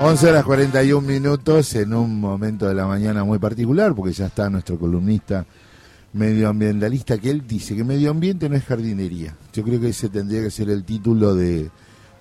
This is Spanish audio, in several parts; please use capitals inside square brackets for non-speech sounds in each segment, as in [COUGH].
11 horas 41 minutos en un momento de la mañana muy particular, porque ya está nuestro columnista medioambientalista, que él dice que medio ambiente no es jardinería. Yo creo que ese tendría que ser el título de,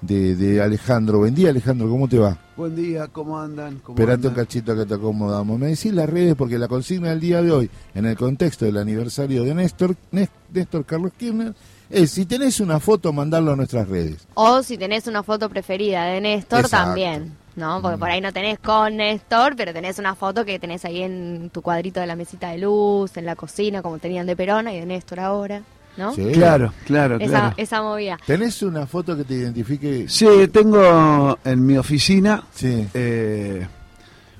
de, Alejandro. Buen día, Alejandro, ¿cómo te va? Buen día, ¿cómo andan? Esperate un cachito que te acomodamos. Me decís las redes, porque la consigna del día de hoy, en el contexto del aniversario de Néstor, Néstor Carlos Kirchner, es si tenés una foto, mandarlo a nuestras redes. O si tenés una foto preferida de Néstor, también. ¿No? Porque por ahí no tenés con Néstor, pero tenés una foto que tenés ahí en tu cuadrito de la mesita de luz, en la cocina, como tenían de Perona y de Néstor ahora. ¿No? Sí. Claro, claro, esa, claro. Esa movida. ¿Tenés una foto que te identifique? Sí, tengo en mi oficina sí. Eh,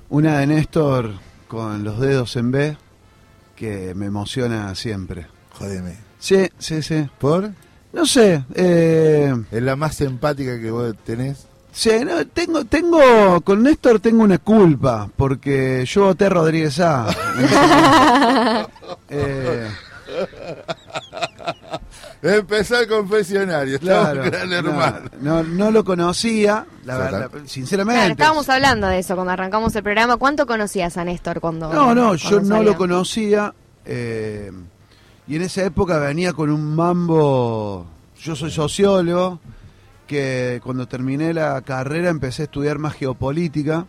una de Néstor con los dedos en B que me emociona siempre. Jodeme. Sí, sí, sí. ¿Por? No sé. Eh... ¿Es la más empática que vos tenés? Sí, tengo, tengo, con Néstor tengo una culpa, porque yo voté a Rodríguez A. [LAUGHS] eh, Empezó el confesionario, claro, no, no, lo conocía, la verdad, sinceramente. estábamos hablando de eso cuando arrancamos el programa. ¿Cuánto conocías a Néstor cuando.? No, no, yo no lo conocía. Eh, y en esa época venía con un mambo. Yo soy sociólogo que cuando terminé la carrera empecé a estudiar más geopolítica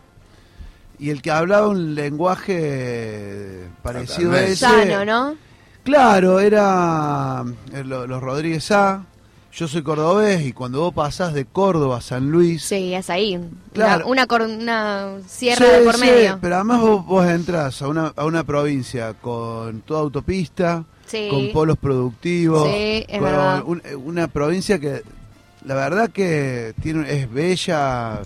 y el que hablaba un lenguaje parecido a ese... ¿no? Claro, era eh, los Rodríguez A. Yo soy cordobés y cuando vos pasás de Córdoba a San Luis... Sí, es ahí. Claro. Una, una, sierra de por medio. pero además vos, vos entras a una, a una provincia con toda autopista, con polos productivos, con una provincia que la verdad que tiene, es bella,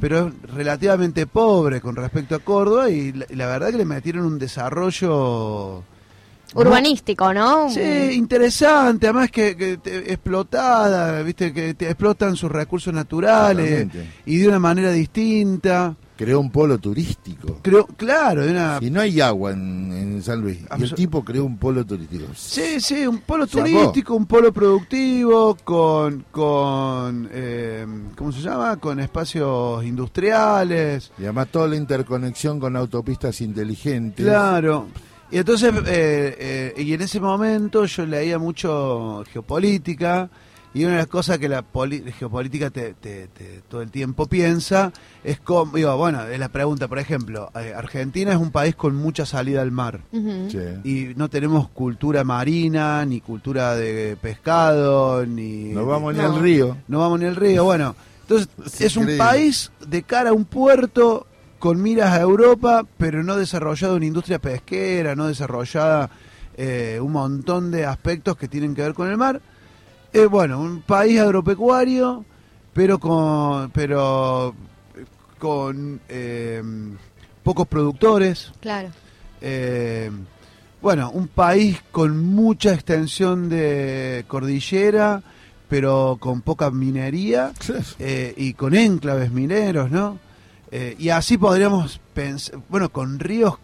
pero es relativamente pobre con respecto a Córdoba y la, verdad que le metieron un desarrollo... Urbanístico, ¿no? Sí, interesante, además que, explotada, viste, que te explotan sus recursos naturales y de una manera distinta creó un polo turístico. Creo, claro, y no hay agua en, San Luis. Y el tipo creó un polo turístico. Sí, sí, un polo turístico, un polo productivo con, con eh, ¿cómo se llama? Con espacios industriales. Y además toda la interconexión con autopistas inteligentes. Claro. Y entonces, eh, eh, y en ese momento yo leía mucho geopolítica y una de las cosas que la geopolítica te, todo el tiempo piensa es como, digo, bueno, es la pregunta, por ejemplo, eh, Argentina es un país con mucha salida al mar. Y no tenemos cultura marina, ni cultura de pescado, ni... No vamos ni al río. No vamos ni al río, bueno. Entonces, [LAUGHS] es, un país de cara a un puerto con miras a Europa, pero no desarrollado una industria pesquera, no desarrollada eh, un montón de aspectos que tienen que ver con el mar eh, bueno, un país agropecuario, pero con, pero con eh, pocos productores. Claro. Eh, bueno, un país con mucha extensión de cordillera, pero con poca minería y con enclaves mineros, ¿no? y así podríamos pensar, bueno, con ríos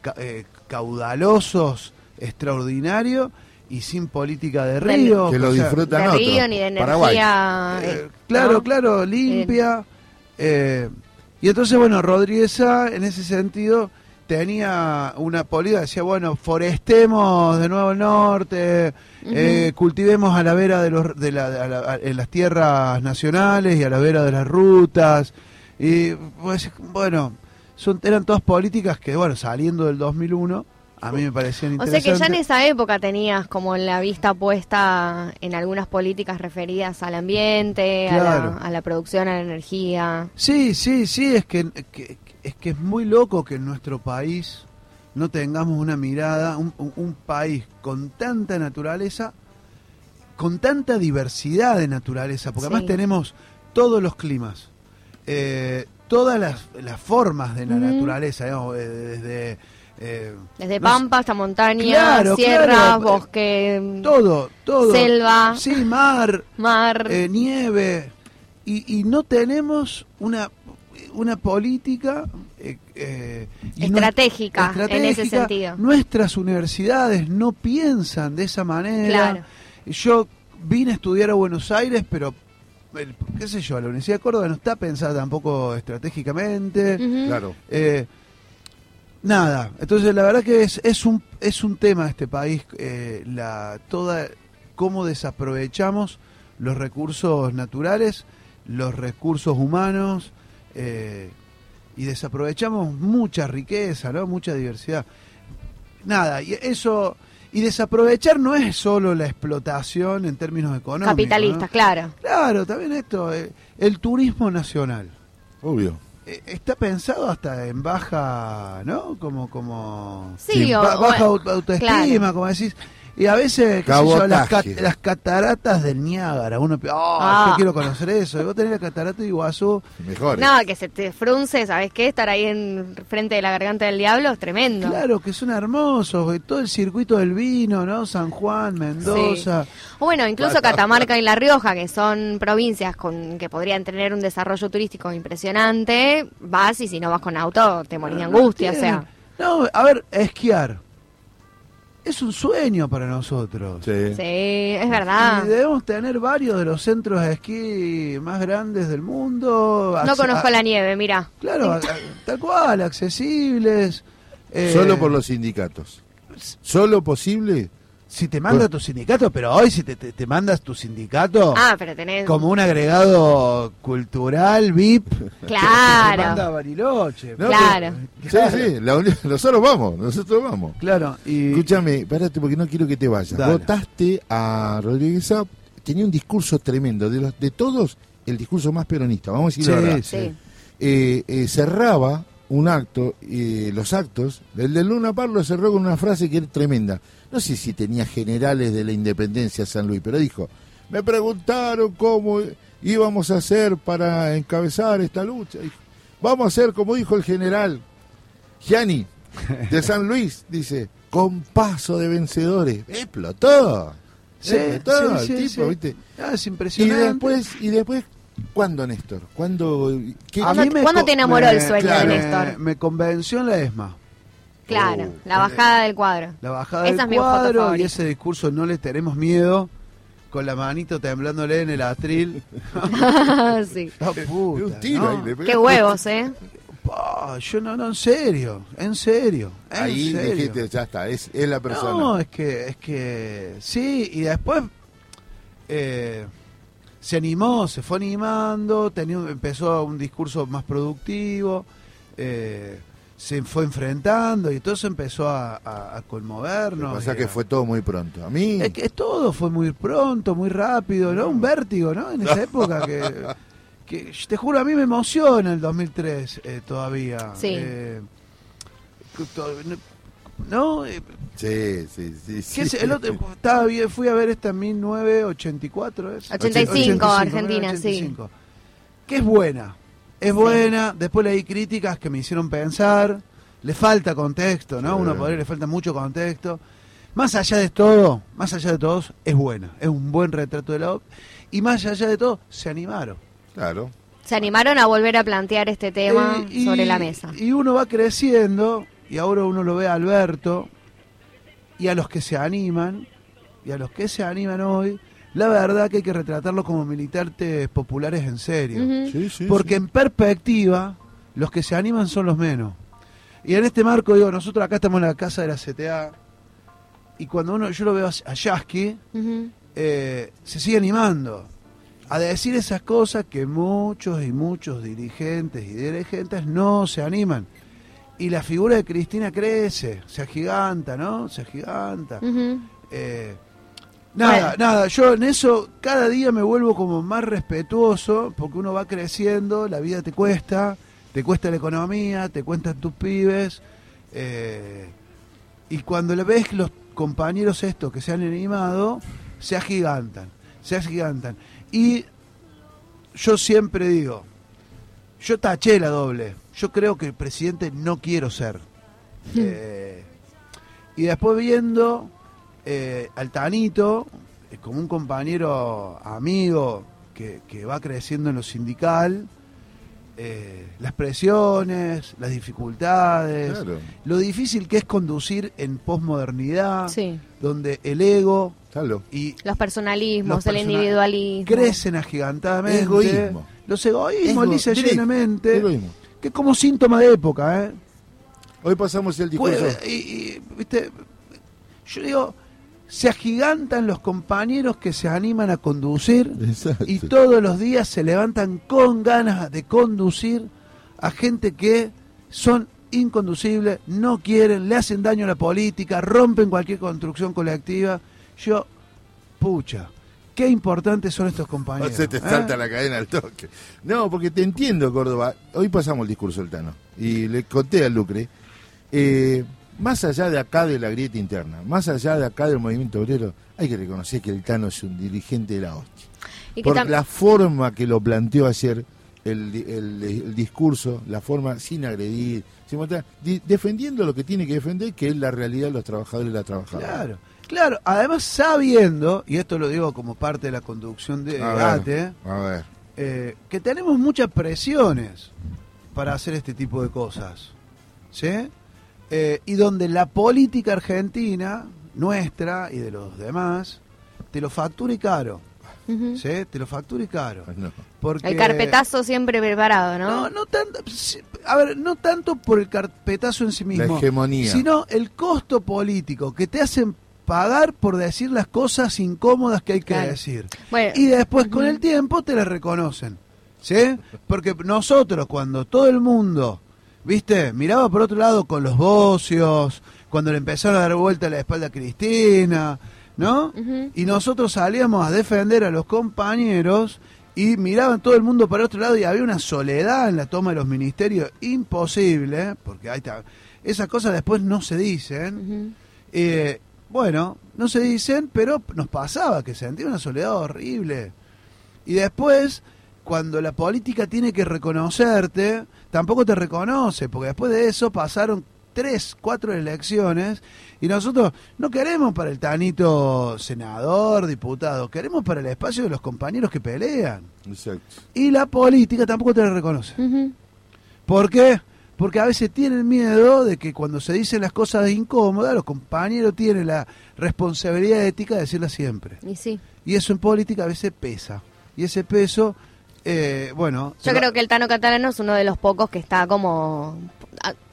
caudalosos extraordinarios y sin política de río. Que lo disfrutan de río ni de energía. Eh, eh, claro, claro, limpia. Eh, y entonces, bueno, Rodríguez en ese sentido tenía una política, decía, bueno, forestemos de nuevo el norte, cultivemos a la vera de, los, de, la, en las tierras nacionales y a la vera de las rutas. Y pues, bueno, son, eran todas políticas que, bueno, saliendo del 2001 a mí me interesantes. O sea que ya en esa época tenías como la vista puesta en algunas políticas referidas al ambiente, a, la, producción, a la energía. Sí, sí, sí, es que, es que es muy loco que en nuestro país no tengamos una mirada, un, país con tanta naturaleza, con tanta diversidad de naturaleza, porque además tenemos todos los climas, eh, todas las, formas de la naturaleza, digamos, eh, desde eh, Desde pampa hasta montaña, sierra, bosque, todo, todo, selva, sí, mar, mar, eh, nieve, y, no tenemos una una política eh, estratégica, en ese sentido. Nuestras universidades no piensan de esa manera. Yo vine a estudiar a Buenos Aires, pero qué sé yo, la Universidad de Córdoba no está pensada tampoco estratégicamente. Claro. Eh, nada, entonces la verdad que es, es, un, es un tema este país, eh, la, toda, cómo desaprovechamos los recursos naturales, los recursos humanos, eh, y desaprovechamos mucha riqueza, ¿no? mucha diversidad. Nada, y eso y desaprovechar no es solo la explotación en términos económicos. Capitalistas, claro. Claro, también esto, eh, el turismo nacional. Obvio. Eh, está pensado hasta en baja, ¿no? Como, como... Sí, baja autoestima, como decís. Y a veces, qué sé yo, las, las, cataratas del Niágara, uno oh, ah. yo quiero conocer eso. Y vos tenés la catarata de Iguazú. Mejor. No, que se te frunce, ¿sabes qué? Estar ahí en frente de la garganta del diablo es tremendo. Claro, que son hermosos. Todo el circuito del vino, ¿no? San Juan, Mendoza. Bueno, incluso Catamarca y La Rioja, que son provincias con que podrían tener un desarrollo turístico impresionante, vas y si no vas con auto te morís de angustia, o sea. No, a ver, esquiar es un sueño para nosotros. Sí, es verdad. Y debemos tener varios de los centros de esquí más grandes del mundo. No conozco la nieve, mira. Claro, tal cual, accesibles. Eh, Solo por los sindicatos. Solo posible si te manda tu sindicato, pero hoy si te, te, mandas tu sindicato ah, pero tenés... como un agregado cultural, VIP, [LAUGHS] claro. te, manda Bariloche. claro. Sí, sí, nosotros vamos, nosotros vamos. Claro. Y... Escúchame, espérate porque no quiero que te vayas. Votaste a Rodríguez Saab, tenía un discurso tremendo, de los de todos, el discurso más peronista, vamos a decir la verdad. Sí. Eh, eh, cerraba un acto, eh, los actos, el de Luna Parlo cerró con una frase que era tremenda. No sé si tenía generales de la independencia San Luis, pero dijo, me preguntaron cómo íbamos a hacer para encabezar esta lucha. Vamos a hacer como dijo el general Gianni de San Luis, [LAUGHS] dice, con paso de vencedores. Explotó. Sí, explotó sí, el tipo, ¿viste? Ah, es impresionante. Y después, y después ¿Cuándo, Néstor? ¿Cuándo, ¿Cuándo, te enamoró el sueño de Néstor? Me, convenció en la ESMA. Claro, oh, la bajada del cuadro. La bajada del cuadro y ese discurso no le tenemos miedo, con la manito temblándole en el atril. [LAUGHS] [LAUGHS] sí. Qué huevos, ¿eh? yo no, no, en serio, en serio. Ahí dijiste, ya está, es, es la persona. No, es que, es que, sí, y después... Eh, se animó, se fue animando, tenía, empezó un discurso más productivo, eh, se fue enfrentando y todo se empezó a, conmovernos. O sea que fue todo muy pronto. A mí... Es que todo fue muy pronto, muy rápido, ¿no? Un vértigo, ¿no? En esa [LAUGHS] época que, te juro, a mí me emociona el 2003 eh, todavía. Sí. Eh, ¿No? Sí, sí, sí. El otro, estaba bien, fui a ver esta en 1984, ¿es? 85, Argentina, sí. Que es buena. Es buena, después leí críticas que me hicieron pensar. Le falta contexto, ¿no? Uno podría, le falta mucho contexto. Más allá de todo, más allá de todos, es buena. Es un buen retrato de la OP. Y más allá de todo, se animaron. Claro. Se animaron a volver a plantear este tema eh, sobre la mesa. Y uno va creciendo y ahora uno lo ve a Alberto y a los que se animan, y a los que se animan hoy, la verdad que hay que retratarlo como militantes populares en serio. Porque en perspectiva, los que se animan son los menos. Y en este marco, digo, nosotros acá estamos en la casa de la CTA, y cuando uno yo lo veo a Yasky, eh, se sigue animando a decir esas cosas que muchos y muchos dirigentes y dirigentes no se animan y la figura de Cristina crece, se agiganta, ¿no? Se agiganta. Eh, nada, nada, yo en eso cada día me vuelvo como más respetuoso porque uno va creciendo, la vida te cuesta, te cuesta la economía, te cuentan tus pibes. Eh, y cuando le ves los compañeros estos que se han animado, se agigantan, se agigantan. Y yo siempre digo, yo taché la doble yo creo que el presidente no quiero ser. Eh, y después viendo eh, al Tanito, eh, como un compañero amigo que, va creciendo en lo sindical, las presiones, las dificultades, lo difícil que es conducir en posmodernidad, donde el ego Y los personalismos, el individualismo. Crecen agigantadamente. Egoísmo. Los egoísmos, dice llenamente. Que como síntoma de época, ¿eh? Hoy pasamos el discurso. y, ¿viste? Yo digo, se agigantan los compañeros que se animan a conducir y todos los días se levantan con ganas de conducir a gente que son inconducibles, no quieren, le hacen daño a la política, rompen cualquier construcción colectiva. Yo, pucha, qué importantes son estos compañeros. se te salta ¿eh? la cadena al toque. No, porque te entiendo, Córdoba. Hoy pasamos el discurso del Tano y le conté a Lucre. Eh, más allá de acá de la grieta interna, más allá de acá del movimiento obrero, hay que reconocer que el Tano es un dirigente de la hostia. Por la forma que lo planteó ayer el, discurso, la forma sin agredir, sin defendiendo lo que tiene que defender, que es la realidad de los trabajadores y las trabajadoras. Claro, claro. Además, sabiendo, y esto lo digo como parte de la conducción de debate, eh, que tenemos muchas presiones para hacer este tipo de cosas. ¿Sí? Eh, y donde la política argentina, nuestra y de los demás, te lo factura y caro. ¿Sí? Te lo factura y caro. Porque... El carpetazo siempre preparado, ¿no? No, no tanto, a ver, no tanto por el carpetazo en sí mismo, la hegemonía. sino el costo político que te hacen pagar por decir las cosas incómodas que hay que decir. y después con el tiempo te las reconocen. ¿Sí? Porque nosotros cuando todo el mundo, ¿viste? Miraba por otro lado con los bocios, cuando le empezaron a dar vuelta a la espalda a Cristina, ¿no? Y nosotros salíamos a defender a los compañeros y miraban todo el mundo para otro lado y había una soledad en la toma de los ministerios imposible, porque ahí está. Esas cosas después no se dicen. Eh, bueno, no se dicen, pero nos pasaba que sentía una soledad horrible. Y después, cuando la política tiene que reconocerte, tampoco te reconoce, porque después de eso pasaron tres, cuatro elecciones y nosotros no queremos para el tanito senador, diputado, queremos para el espacio de los compañeros que pelean. Exacto. Y la política tampoco te la reconoce. ¿Por qué? Porque a veces tienen miedo de que cuando se dicen las cosas incómodas, los compañeros tienen la responsabilidad ética de decirlas siempre. Y sí. Y eso en política a veces pesa. Y ese peso eh, bueno. Yo creo que el Tano Catalano es uno de los pocos que está como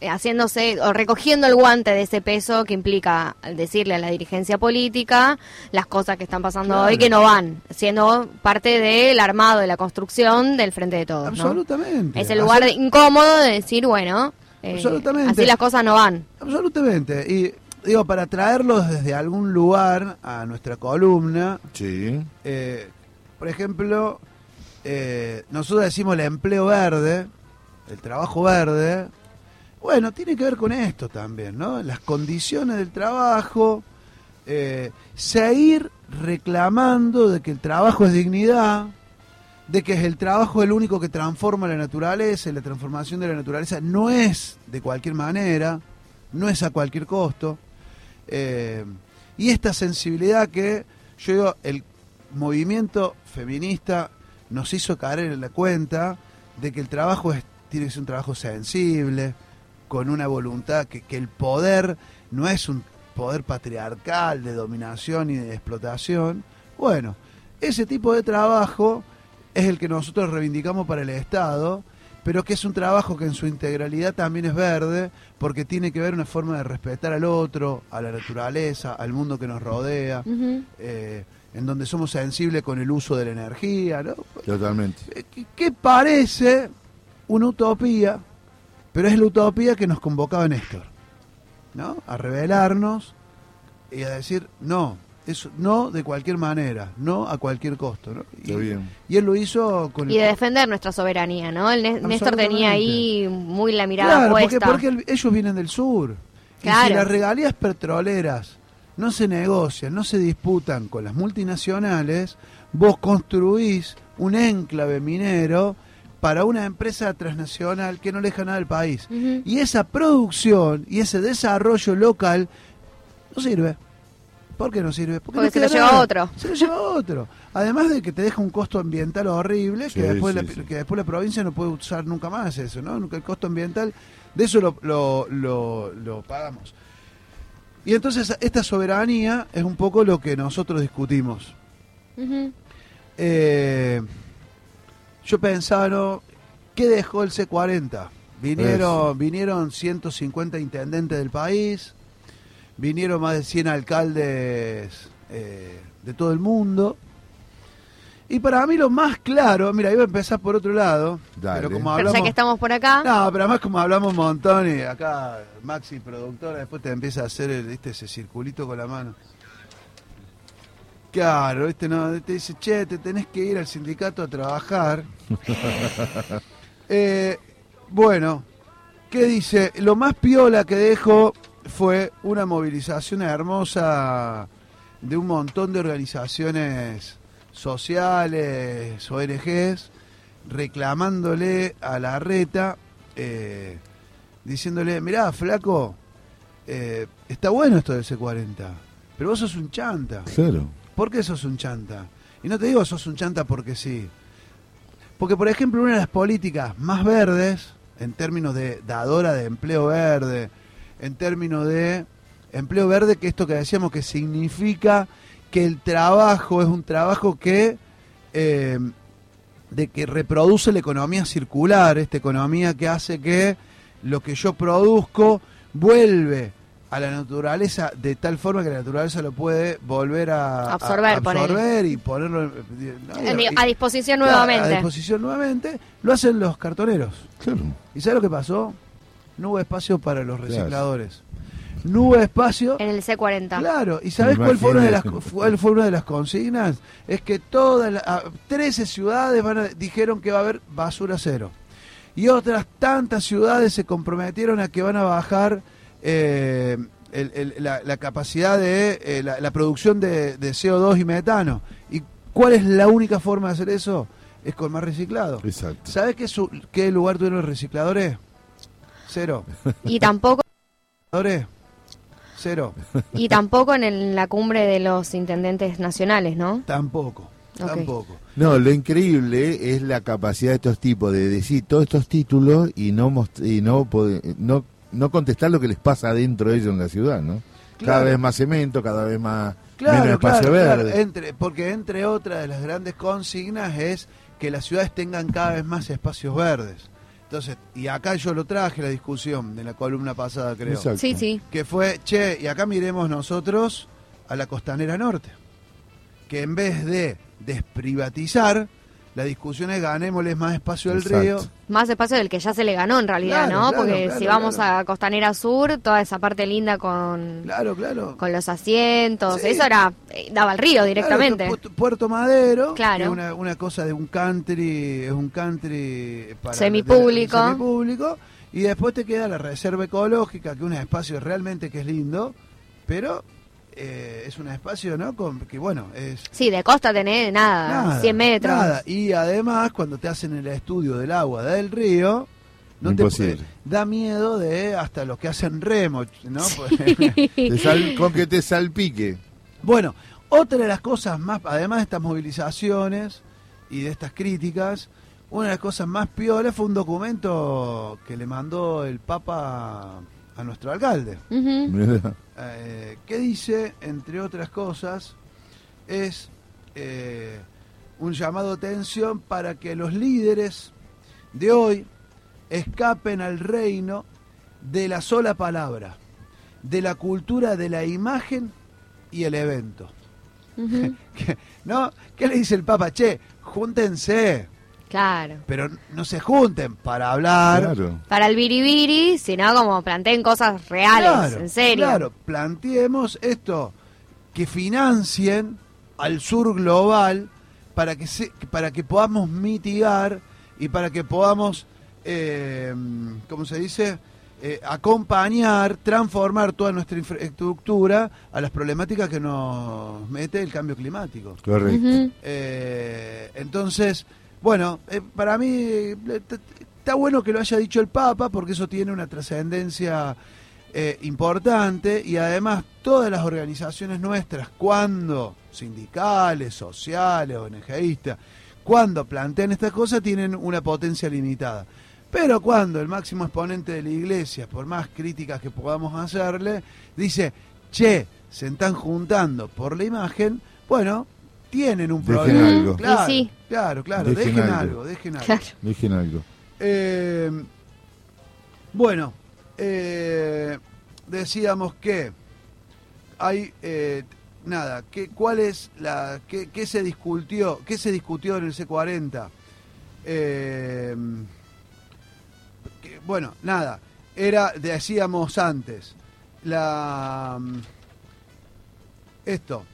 haciéndose o recogiendo el guante de ese peso que implica decirle a la dirigencia política las cosas que están pasando hoy que no van, siendo parte del armado, de la construcción del frente de todos. Absolutamente. Es el lugar incómodo de decir, bueno, eh, así las cosas no van. Absolutamente. Y digo, para traerlos desde algún lugar a nuestra columna, sí. Eh, por ejemplo, eh, nosotros decimos el empleo verde, el trabajo verde, bueno, tiene que ver con esto también, ¿no? Las condiciones del trabajo, eh, seguir reclamando de que el trabajo es dignidad, de que es el trabajo el único que transforma la naturaleza y la transformación de la naturaleza no es de cualquier manera, no es a cualquier costo. Eh, y esta sensibilidad que yo digo, el movimiento feminista nos hizo caer en la cuenta de que el trabajo es, tiene que ser un trabajo sensible, con una voluntad que, que el poder no es un poder patriarcal de dominación y de explotación. Bueno, ese tipo de trabajo es el que nosotros reivindicamos para el Estado, pero que es un trabajo que en su integralidad también es verde, porque tiene que ver una forma de respetar al otro, a la naturaleza, al mundo que nos rodea, eh, en donde somos sensibles con el uso de la energía. ¿no? Totalmente. Eh, ¿Qué parece una utopía? Pero es la utopía que nos convocaba Néstor, ¿no? A revelarnos y a decir, no, eso, no de cualquier manera, no a cualquier costo. ¿no? Y, bien. y él lo hizo con... Y de defender nuestra soberanía, ¿no? El Néstor tenía ahí muy la mirada puesta. Porque, porque ellos vienen del sur. Y si las regalías petroleras no se negocian, no se disputan con las multinacionales, vos construís un enclave minero para una empresa transnacional que no le deja nada al país. Y esa producción y ese desarrollo local no sirve. ¿Por qué no sirve? Porque, se lo lleva otro. Se lo lleva otro. Además de que te deja un costo ambiental horrible, que, después la, que después la provincia no puede usar nunca más eso, ¿no? El costo ambiental, de eso lo, lo, lo, pagamos. Y entonces esta soberanía es un poco lo que nosotros discutimos. Eh, yo pensaba, ¿no? ¿qué dejó el C40? Vinieron, vinieron 150 intendentes del país, vinieron más de 100 alcaldes eh, de todo el mundo. Y para mí lo más claro, mira, iba a empezar por otro lado, pero como hablamos... ya que estamos por acá... No, pero además como hablamos un montón y acá Maxi, productora, después te empieza a hacer ese circulito con la mano. Claro, este no, te dice, che, te tenés que ir al sindicato a trabajar. [LAUGHS] eh, bueno, ¿qué dice? Lo más piola que dejó fue una movilización hermosa de un montón de organizaciones sociales, ONGs, reclamándole a la reta, eh, diciéndole, mirá, flaco, eh, está bueno esto del C40, pero vos sos un chanta. Claro. ¿Por qué sos un chanta? Y no te digo sos un chanta porque sí. Porque, por ejemplo, una de las políticas más verdes, en términos de dadora de empleo verde, en términos de empleo verde, que esto que decíamos que significa que el trabajo es un trabajo que eh, de que reproduce la economía circular, esta economía que hace que lo que yo produzco vuelve a la naturaleza de tal forma que la naturaleza lo puede volver a absorber, y ponerlo a disposición nuevamente. A, disposición nuevamente, lo hacen los cartoneros. ¿Y sabes lo que pasó? No hubo espacio para los recicladores. No hubo espacio. En el C40. Claro, ¿y sabes cuál fue, una de las, fue una de las consignas? Es que todas las 13 ciudades van dijeron que va a haber basura cero. Y otras tantas ciudades se comprometieron a que van a bajar eh, la, capacidad de eh, la, producción de, CO2 y metano. ¿Y cuál es la única forma de hacer eso? Es con más reciclado. Exacto. ¿Sabes qué, qué lugar tuvieron los recicladores? Cero. [LAUGHS] Y tampoco... Cero. [LAUGHS] Y tampoco en la cumbre de los intendentes nacionales, ¿no? Tampoco. Tampoco. No, lo increíble es la capacidad de estos tipos de decir todos estos títulos y no y no no no contestar lo que les pasa adentro de ellos en la ciudad, ¿no? Cada vez más cemento, cada vez más menos espacio verde. Entre, porque entre otras de las grandes consignas es que las ciudades tengan cada vez más espacios verdes. Entonces, y acá yo lo traje la discusión de la columna pasada, creo. Sí, sí. Que fue, che, y acá miremos nosotros a la costanera norte. Que en vez de desprivatizar, la discusión es ganémosles más espacio al río. Más espacio del que ya se le ganó en realidad, ¿no? Porque si vamos a Costanera Sur, toda esa parte linda con, claro, claro. con los asientos, eso era eh, daba al río directamente. Puerto Madero, claro. una, una cosa de un country, es un country para semipúblico. semipúblico. Y después te queda la reserva ecológica, que es un espacio realmente que es lindo, pero eh, es un espacio, ¿no? Con, que bueno, es... Sí, de costa tenés nada, 100 metros. Nada. Y además, cuando te hacen el estudio del agua del río, no te da miedo de hasta los que hacen remo, ¿no? [LAUGHS] con que te salpique. Bueno, otra de las cosas más, además de estas movilizaciones y de estas críticas, una de las cosas más piolas fue un documento que le mandó el Papa a nuestro alcalde. Eh, ¿Qué dice, entre otras cosas, es eh, un llamado de atención para que los líderes de hoy escapen al reino de la sola palabra, de la cultura de la imagen y el evento. [LAUGHS] ¿No? ¿Qué le dice el Papa? Che, júntense, Claro. Pero no se junten para hablar. Para el biribiri, sino como planteen cosas reales, en serio. Claro, planteemos esto, que financien al sur global para que, se, para que podamos mitigar y para que podamos, eh, ¿cómo se dice? Eh, acompañar, transformar toda nuestra infraestructura a las problemáticas que nos mete el cambio climático. Correcto. Eh, entonces, bueno, eh, para mí eh, está bueno que lo haya dicho el Papa porque eso tiene una trascendencia eh, importante y además todas las organizaciones nuestras, cuando sindicales, sociales, ONGistas, cuando plantean estas cosas tienen una potencia limitada. Pero cuando el máximo exponente de la iglesia, por más críticas que podamos hacerle, dice, che, se están juntando por la imagen, bueno, tienen un Dejen problema. algo. Claro, sí. claro, claro, Dejen dejen, algo. algo. dejen algo. Claro. Dejen algo. Eh, bueno, eh, decíamos que hay eh, nada, que, ¿cuál es la qué, qué se discutió, qué se discutió en el C40? Eh, que, bueno, nada, era decíamos antes la mm, esto,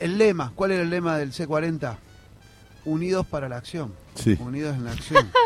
el lema, ¿cuál era el lema del C40? Unidos para la acción. Sí. Unidos en la acción. [LAUGHS]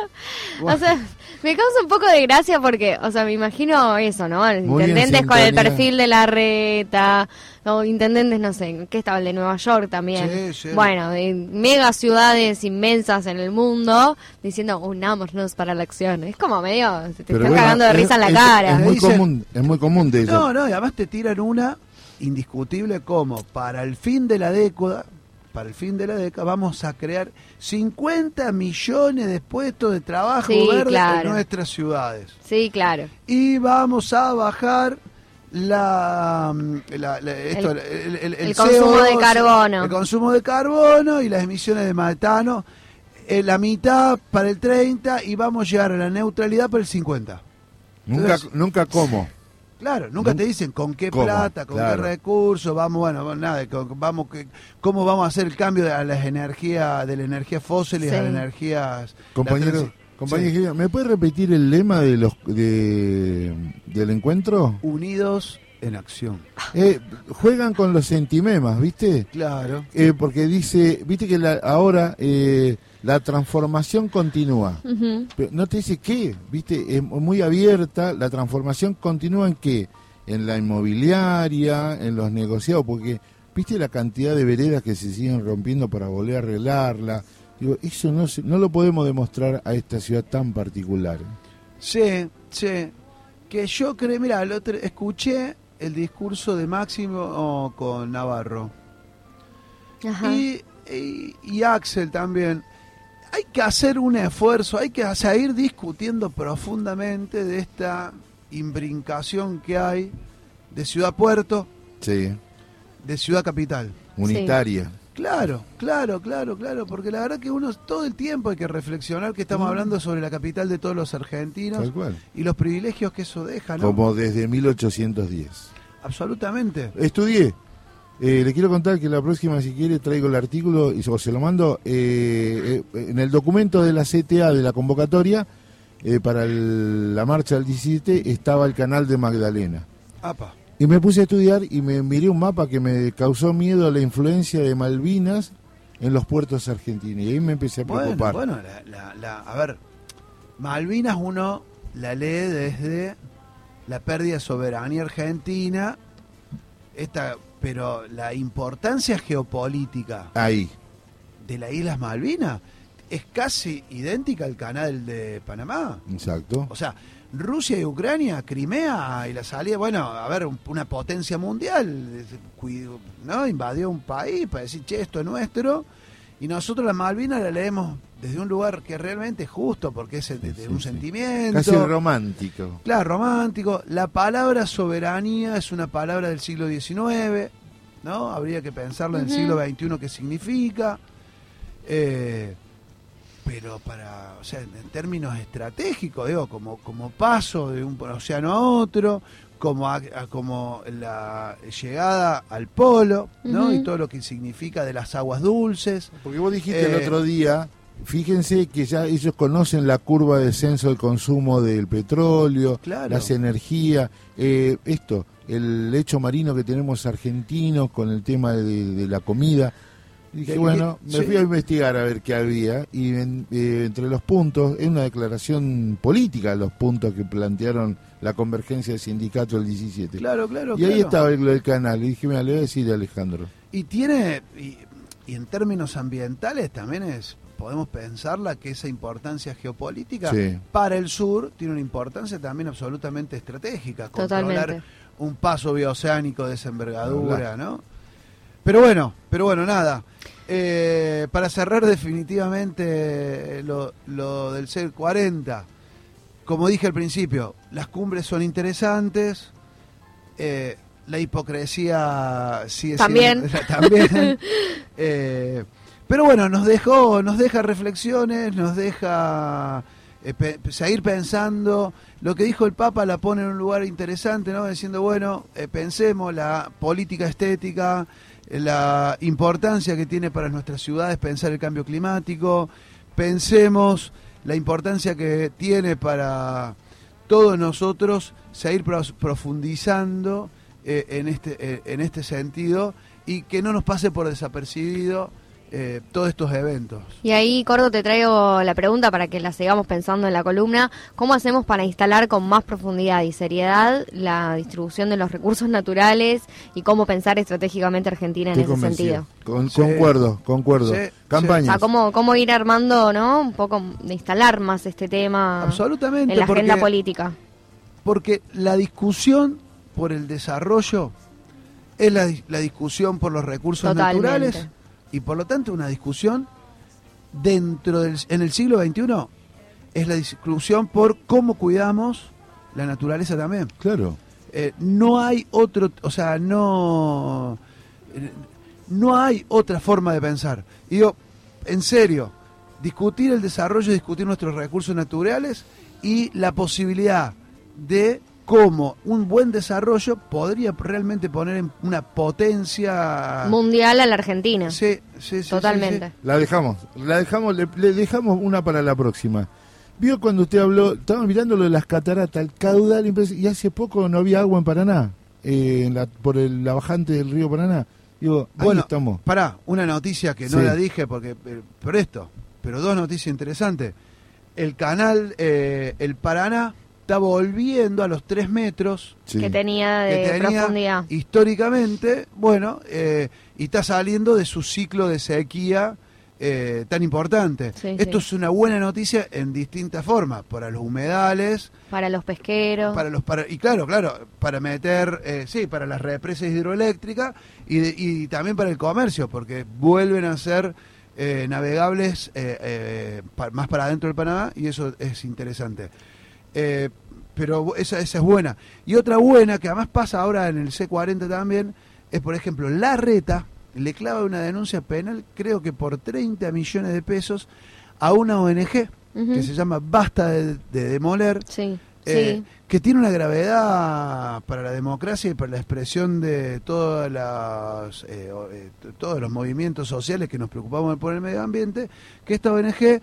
O sea, me causa un poco de gracia porque, o sea, me imagino eso, ¿no? Muy Intendentes con el perfil de la reta, o intendentes, no sé, ¿qué estaba? El de Nueva York también. Sí, sí. Bueno, de mega ciudades inmensas en el mundo, diciendo, unámonos para la acción. Es como medio, se te Pero están bueno, cagando de es- risa en la es- cara. Es muy Dicen- común, es muy común de ellos. No, no, y además te tiran una indiscutible como para el fin de la década, para el fin de la década vamos a crear 50 millones de puestos de trabajo Sí, verdes claro. en nuestras ciudades. Sí, claro. Y vamos a bajar la, mm, la- la- esto, El- el, el- el consumo de CO2, carbono. El consumo de carbono y las emisiones de metano. eh, la mitad para el 30 y vamos a llegar a la neutralidad para el 50. Nunca, Entonces- nunca como. Claro, nunca Nun- te dicen con qué ¿Cómo? plata, con Claro. qué recursos, vamos, bueno, nada, con- vamos, que- cómo vamos a hacer el cambio de a las energías, de la energía fósil y Sí. a las energías. Compañero, la compañero Sí. ¿me puede repetir el lema de los de, del encuentro? Unidos en acción. Eh, juegan con los sentimemas, ¿viste? Claro. Eh, porque dice, viste que la- ahora eh, la transformación continúa. Pero no te dice qué, viste, es muy abierta, la transformación continúa en qué, en la inmobiliaria, en los negociados, porque viste la cantidad de veredas que se siguen rompiendo para volver a arreglarla. Digo, eso no, se- no lo podemos demostrar a esta ciudad tan particular. Sí, sí. Que yo creo, mira, escuché el discurso de Máximo con Navarro. Ajá. Y, y- y Axel también. Hay que hacer un esfuerzo, hay que seguir discutiendo profundamente de esta imbrincación que hay de ciudad puerto, Sí, de ciudad capital. unitaria. Claro, claro, claro, claro, porque la verdad que uno todo el tiempo hay que reflexionar que estamos Mm. hablando sobre la capital de todos los argentinos Tal cual. y los privilegios que eso deja, ¿no? Como desde 1810. Absolutamente. Estudié. Eh, le quiero contar que la próxima, si quiere, traigo el artículo y o se lo mando. eh, eh, en el documento de la CTA de la convocatoria para el- la marcha del 17 estaba el canal de Magdalena. Apa. Y me puse a estudiar y me miré un mapa que me causó miedo a la influencia de Malvinas en los puertos argentinos. Y ahí me empecé a Bueno, preocupar. bueno, la, la- la- a ver, Malvinas uno la lee desde la pérdida de soberanía argentina, esta, pero la importancia geopolítica Ahí. de las Islas Malvinas es casi idéntica al canal de Panamá. Exacto. O sea, Rusia y Ucrania, Crimea y la salida, bueno, a ver, un- una potencia mundial, ¿no? Invadió un país para decir, che, esto es nuestro, y nosotros la Malvinas la leemos desde un lugar que realmente es justo, porque es de, Sí, de sí, un sí. sentimiento. Casi romántico. Claro, romántico. La palabra soberanía es una palabra del siglo XIX, ¿no? Habría que pensarlo en el siglo XXI qué significa. Eh, pero para, o sea, en términos estratégicos, digo, como, como paso de un océano a otro, como, a- a- como la llegada al polo. Y todo lo que significa de las aguas dulces. Porque vos dijiste el Eh, otro día, fíjense que ya ellos conocen la curva de descenso del consumo del petróleo, Claro. las energías, eh, esto, el lecho marino que tenemos argentinos con el tema de, de la comida. Dije, bueno, sí. me fui a investigar a ver qué había y en- eh, entre los puntos, es una declaración política los puntos que plantearon la convergencia del sindicato el 17. Claro, claro, y ahí estaba el, el canal y dije, mira, le voy a decir a Alejandro. Y tiene, y, y en términos ambientales también es, podemos pensarla que esa importancia geopolítica Sí. para el sur tiene una importancia también absolutamente estratégica. Totalmente. Controlar un paso bioceánico de esa envergadura, ¿no? Pero bueno, pero bueno, nada. Eh, para cerrar definitivamente lo, lo del ser 40, como dije al principio, las cumbres son interesantes, eh, la hipocresía sigue también. siendo [LAUGHS] también. eh, pero bueno nos dejó nos deja reflexiones nos deja eh, seguir pensando. Lo que dijo el Papa la pone en un lugar interesante no diciendo bueno eh, pensemos la política estética la importancia que tiene para nuestras ciudades pensar el cambio climático. Pensemos la importancia que tiene para todos nosotros seguir profundizando eh, en, este, eh, en este sentido y que no nos pase por desapercibido eh, todos estos eventos. Y ahí, Cordo, te traigo la pregunta para que la sigamos pensando en la columna. ¿Cómo hacemos para instalar con más profundidad y seriedad la distribución de los recursos naturales y cómo pensar estratégicamente Argentina en ese sentido? Concuerdo, concuerdo. Campaña. ¿cómo, ir armando, ¿no? Un poco de instalar más este tema Absolutamente, en la agenda política. Porque la discusión por el desarrollo es la, la discusión por los recursos naturales y por lo tanto una discusión dentro del en el siglo XXI es la discusión por cómo cuidamos la naturaleza también. Claro. Eh, no hay otro, o sea, no no hay otra forma de pensar. Y digo, en serio, discutir el desarrollo, discutir nuestros recursos naturales y la posibilidad de cómo un buen desarrollo podría realmente poner en una potencia mundial a la Argentina. Sí, sí, sí. Totalmente. La dejamos, la dejamos, le, dejamos una para la próxima. Vio cuando usted habló, estaba mirando lo de las cataratas, el caudal y hace poco no había agua en Paraná, eh, la, por la bajante del río Paraná. Digo, bueno, estamos. Pará, una noticia que no la dije porque eh, por esto, pero dos noticias interesantes. El canal, eh, el Paraná está volviendo a los tres metros que tenía de profundidad. Históricamente, bueno, eh, y está saliendo de su ciclo de sequía eh, tan importante. Esto es una buena noticia en distintas formas, para los humedales, para los pesqueros, para los para, y claro, claro, para meter, eh, sí, para las represas hidroeléctricas y, y también para el comercio, porque vuelven a ser navegables más para adentro del Panamá y eso es interesante. Eh, pero esa, esa es buena. Y otra buena, que además pasa ahora en el C40 también, es por ejemplo, la reta le clava una denuncia penal, creo que por 30 millones de pesos, a una ONG que se llama Basta de, Demoler, eh, que tiene una gravedad para la democracia y para la expresión de todas las, eh, todos los movimientos sociales que nos preocupamos por el medio ambiente, que esta ONG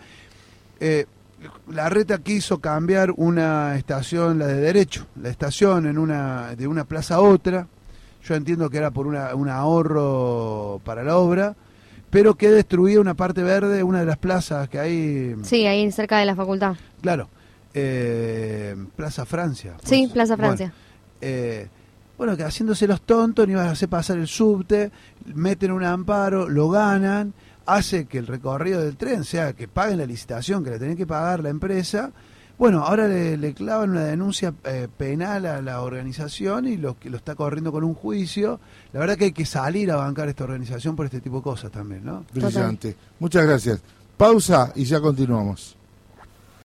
la reta quiso cambiar una estación, la de derecho, la estación en una, de una plaza a otra. Yo entiendo que era por una, un ahorro para la obra, pero que destruía una parte verde, una de las plazas que hay. Sí, ahí cerca de la facultad. Claro. Eh, plaza Francia. sí, pues. Plaza Francia. Bueno, eh, bueno, que haciéndose los tontos, ni iban a hacer pasar el subte, meten un amparo, lo ganan hace que el recorrido del tren sea que paguen la licitación que le tiene que pagar la empresa. Bueno, ahora le, clavan una denuncia eh, penal a la organización y lo, que lo está corriendo con un juicio. La verdad que hay que salir a bancar esta organización por este tipo de cosas también, ¿no? Brillante. Muchas gracias. Pausa y ya continuamos.